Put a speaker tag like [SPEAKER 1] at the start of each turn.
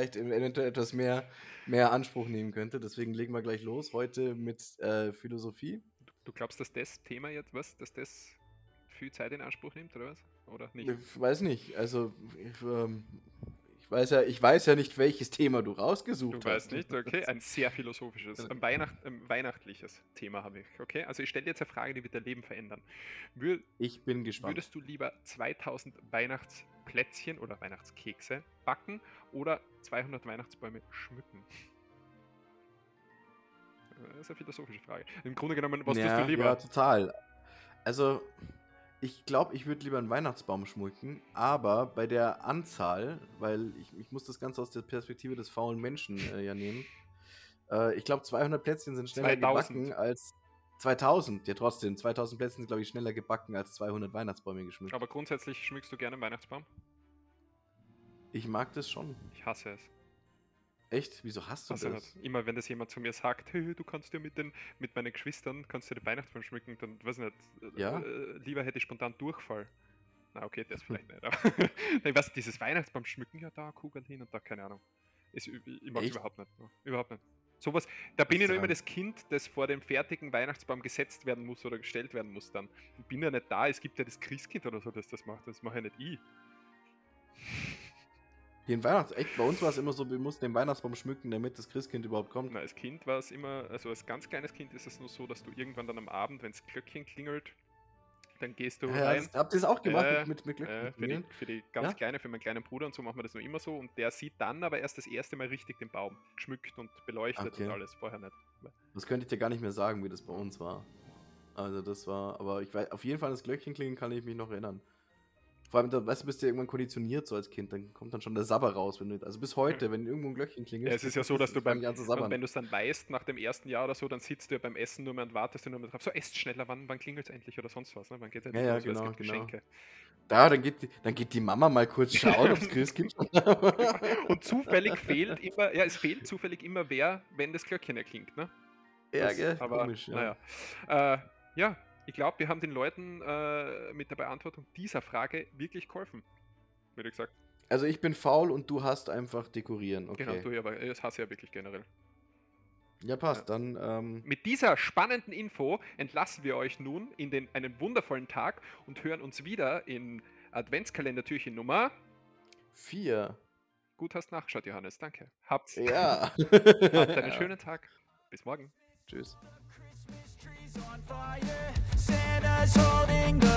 [SPEAKER 1] vielleicht eventuell etwas mehr, mehr Anspruch nehmen könnte. Deswegen legen wir gleich los. Heute mit äh, Philosophie.
[SPEAKER 2] Du glaubst, dass das Thema jetzt, was, dass das viel Zeit in Anspruch nimmt, oder was? Oder nicht?
[SPEAKER 1] Ich weiß nicht. Also, ich, ähm, ich, weiß, ja, ich weiß ja nicht, welches Thema du rausgesucht hast.
[SPEAKER 2] Du weißt nicht, okay. Ein sehr philosophisches, ein, Weihnacht, ein weihnachtliches Thema habe ich, okay? Also, ich stelle jetzt eine Frage, die wird dein Leben verändern. Wür
[SPEAKER 1] ich bin gespannt.
[SPEAKER 2] Würdest du lieber 2000 Weihnachtsplätzchen oder Weihnachtskekse backen oder 200 Weihnachtsbäume schmücken? Das ist eine philosophische Frage. Im Grunde genommen, was
[SPEAKER 1] ja,
[SPEAKER 2] tust du lieber?
[SPEAKER 1] Ja, total. Also, ich glaube, ich würde lieber einen Weihnachtsbaum schmücken, aber bei der Anzahl, weil ich, ich muss das Ganze aus der Perspektive des faulen Menschen äh, ja nehmen. Äh, ich glaube, 200 Plätzchen sind schneller 2000. gebacken als 2000. Ja, trotzdem. 2000 Plätzchen sind, glaube ich, schneller gebacken als 200 Weihnachtsbäume geschmückt.
[SPEAKER 2] Aber grundsätzlich schmückst du gerne einen Weihnachtsbaum?
[SPEAKER 1] Ich mag das schon.
[SPEAKER 2] Ich hasse es.
[SPEAKER 1] Echt? Wieso hast du
[SPEAKER 2] also
[SPEAKER 1] das?
[SPEAKER 2] Nicht. Immer wenn das jemand zu mir sagt, hey, du kannst ja mit, den, mit meinen Geschwistern, kannst du den Weihnachtsbaum schmücken, dann weiß ich nicht,
[SPEAKER 1] ja?
[SPEAKER 2] äh, lieber hätte ich spontan Durchfall. Na okay, das vielleicht nicht, aber ich weiß, dieses Weihnachtsbaum schmücken, ja da, Kugeln hin und da, keine Ahnung. Ist, ich mag es überhaupt nicht. No, überhaupt nicht. Sowas, da bin ich noch immer das Kind, das vor dem fertigen Weihnachtsbaum gesetzt werden muss oder gestellt werden muss dann. Ich bin ja nicht da, es gibt ja das Christkind oder so, das das macht, das mache ja nicht ich.
[SPEAKER 1] Den Weihnachts echt, bei uns war es immer so, wir mussten den Weihnachtsbaum schmücken, damit das Christkind überhaupt kommt.
[SPEAKER 2] Na, als Kind war es immer, also als ganz kleines Kind ist es nur so, dass du irgendwann dann am Abend, wenn das Glöckchen klingelt, dann gehst du
[SPEAKER 1] ja,
[SPEAKER 2] rein.
[SPEAKER 1] Das, habt ihr das auch gemacht
[SPEAKER 2] äh,
[SPEAKER 1] mit, mit Glöckchen?
[SPEAKER 2] Äh, für, die, für, die, ganz ja? Kleine, für meinen kleinen Bruder und so machen wir das nur immer so und der sieht dann aber erst das erste Mal richtig den Baum geschmückt und beleuchtet okay. und alles, vorher nicht.
[SPEAKER 1] Das könnte ich dir gar nicht mehr sagen, wie das bei uns war. Also das war, aber ich weiß, auf jeden Fall das Glöckchen klingen kann ich mich noch erinnern. Vor allem, da, weißt du, bist du irgendwann konditioniert so als Kind, dann kommt dann schon der Sabber raus. Wenn du, also bis heute, wenn irgendwo ein Glöckchen klingelt.
[SPEAKER 2] Ja, es ist ja so, dass du beim, wenn du es dann weißt, nach dem ersten Jahr oder so, dann sitzt du ja beim Essen nur mehr und wartest nur mehr drauf. So, esst schneller, wann, wann klingelt es endlich oder sonst was. Ne? Wann geht
[SPEAKER 1] ja, ja, los, genau, genau. Geschenke. Da, dann geht, dann geht die Mama mal kurz schauen, ob es Christkind
[SPEAKER 2] Und zufällig fehlt immer, ja, es fehlt zufällig immer wer, wenn das Glöckchen erklingt, ne?
[SPEAKER 1] Ja, das, gell, aber, komisch,
[SPEAKER 2] ja. Naja. Äh, ja, ich glaube, wir haben den Leuten äh, mit der Beantwortung dieser Frage wirklich geholfen würde ich gesagt.
[SPEAKER 1] Also ich bin faul und du hast einfach dekorieren. Okay.
[SPEAKER 2] Genau, du ja, aber das hast du ja wirklich generell.
[SPEAKER 1] Ja, passt. Ja. Dann. Ähm
[SPEAKER 2] Mit dieser spannenden Info entlassen wir euch nun in den, einen wundervollen Tag und hören uns wieder in Adventskalender-Türchen Nummer
[SPEAKER 1] 4.
[SPEAKER 2] Gut hast nachgeschaut, Johannes. Danke. Habt,
[SPEAKER 1] ja.
[SPEAKER 2] habt einen schönen Tag. Bis morgen.
[SPEAKER 1] Tschüss. Santa's on fire. Holding the